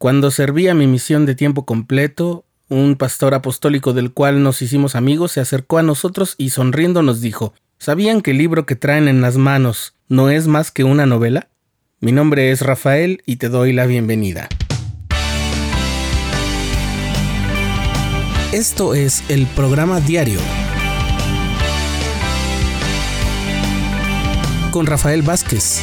Cuando servía mi misión de tiempo completo, un pastor apostólico del cual nos hicimos amigos se acercó a nosotros y sonriendo nos dijo, ¿Sabían que el libro que traen en las manos no es más que una novela? Mi nombre es Rafael y te doy la bienvenida. Esto es el programa diario con Rafael Vázquez.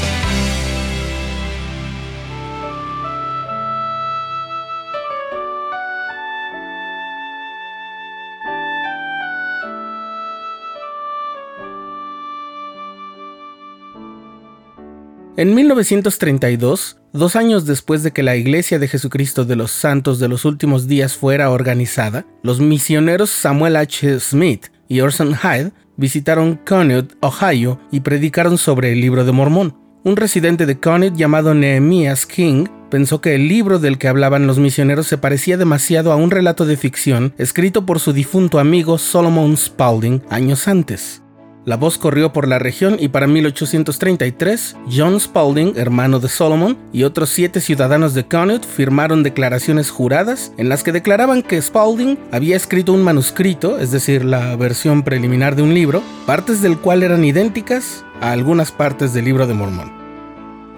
En 1932, dos años después de que la Iglesia de Jesucristo de los Santos de los Últimos Días fuera organizada, los misioneros Samuel H. Smith y Orson Hyde visitaron Conneaut, Ohio, y predicaron sobre el libro de Mormón. Un residente de Conneaut llamado Nehemias King pensó que el libro del que hablaban los misioneros se parecía demasiado a un relato de ficción escrito por su difunto amigo Solomon Spaulding años antes. La voz corrió por la región y para 1833, John Spaulding, hermano de Solomon, y otros siete ciudadanos de Connaught firmaron declaraciones juradas en las que declaraban que Spaulding había escrito un manuscrito, es decir, la versión preliminar de un libro, partes del cual eran idénticas a algunas partes del libro de Mormón.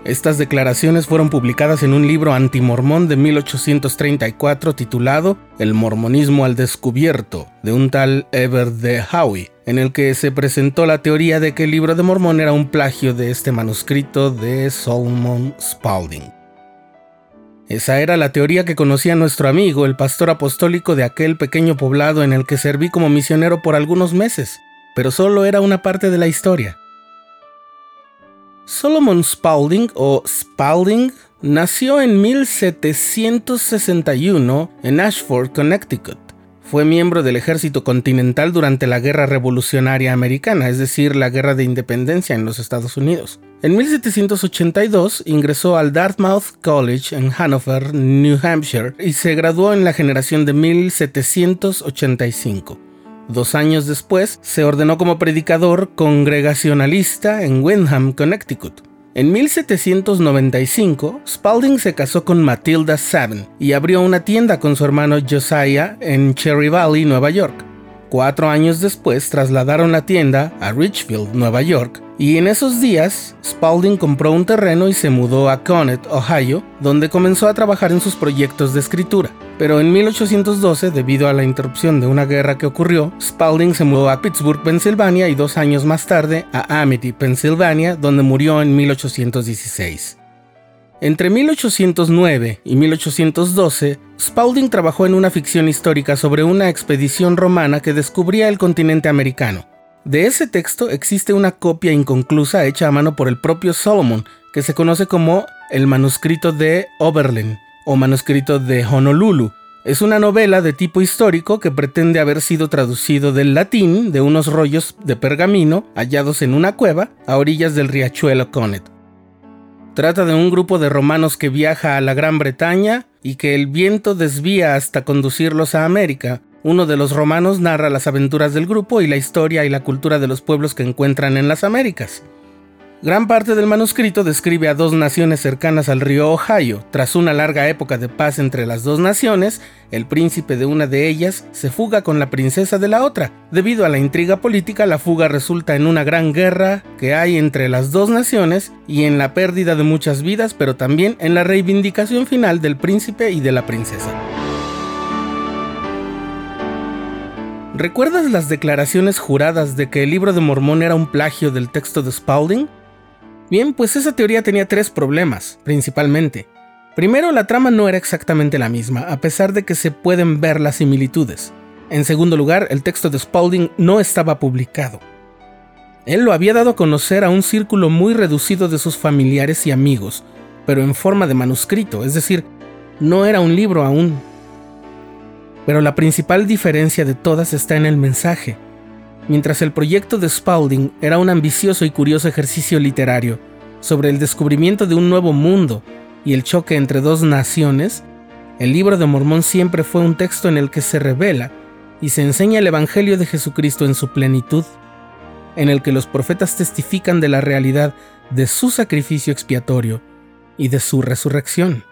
Estas declaraciones fueron publicadas en un libro antimormón de 1834 titulado El mormonismo al descubierto, de un tal Eber de Howe, en el que se presentó la teoría de que el libro de Mormón era un plagio de este manuscrito de Solomon Spaulding. Esa era la teoría que conocía nuestro amigo, el pastor apostólico de aquel pequeño poblado en el que serví como misionero por algunos meses, pero solo era una parte de la historia. Solomon Spaulding o Spaulding nació en 1761 en Ashford, Connecticut. Fue miembro del ejército continental durante la Guerra Revolucionaria Americana, es decir, la Guerra de Independencia en los Estados Unidos. En 1782 ingresó al Dartmouth College en Hanover, New Hampshire, y se graduó en la generación de 1785. Dos años después, se ordenó como predicador congregacionalista en Windham, Connecticut. En 1795, Spalding se casó con Matilda Savin y abrió una tienda con su hermano Josiah en Cherry Valley, Nueva York. Cuatro años después trasladaron la tienda a Richfield, Nueva York, y en esos días Spalding compró un terreno y se mudó a Connet, Ohio, donde comenzó a trabajar en sus proyectos de escritura. Pero en 1812, debido a la interrupción de una guerra que ocurrió, Spalding se mudó a Pittsburgh, Pensilvania y dos años más tarde a Amity, Pensilvania, donde murió en 1816. Entre 1809 y 1812, Spaulding trabajó en una ficción histórica sobre una expedición romana que descubría el continente americano. De ese texto existe una copia inconclusa hecha a mano por el propio Solomon, que se conoce como el manuscrito de Oberlin o manuscrito de Honolulu. Es una novela de tipo histórico que pretende haber sido traducido del latín de unos rollos de pergamino hallados en una cueva a orillas del riachuelo Connet. Trata de un grupo de romanos que viaja a la Gran Bretaña y que el viento desvía hasta conducirlos a América. Uno de los romanos narra las aventuras del grupo y la historia y la cultura de los pueblos que encuentran en las Américas. Gran parte del manuscrito describe a dos naciones cercanas al río Ohio. Tras una larga época de paz entre las dos naciones, el príncipe de una de ellas se fuga con la princesa de la otra. Debido a la intriga política, la fuga resulta en una gran guerra que hay entre las dos naciones y en la pérdida de muchas vidas, pero también en la reivindicación final del príncipe y de la princesa. ¿Recuerdas las declaraciones juradas de que el libro de Mormón era un plagio del texto de Spaulding? Bien, pues esa teoría tenía tres problemas, principalmente. Primero, la trama no era exactamente la misma, a pesar de que se pueden ver las similitudes. En segundo lugar, el texto de Spaulding no estaba publicado. Él lo había dado a conocer a un círculo muy reducido de sus familiares y amigos, pero en forma de manuscrito, es decir, no era un libro aún. Pero la principal diferencia de todas está en el mensaje. Mientras el proyecto de Spaulding era un ambicioso y curioso ejercicio literario sobre el descubrimiento de un nuevo mundo y el choque entre dos naciones, el libro de Mormón siempre fue un texto en el que se revela y se enseña el Evangelio de Jesucristo en su plenitud, en el que los profetas testifican de la realidad de su sacrificio expiatorio y de su resurrección.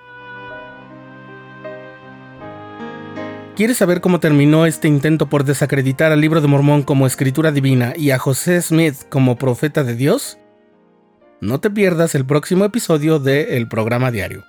¿Quieres saber cómo terminó este intento por desacreditar al libro de Mormón como escritura divina y a José Smith como profeta de Dios? No te pierdas el próximo episodio de El Programa Diario.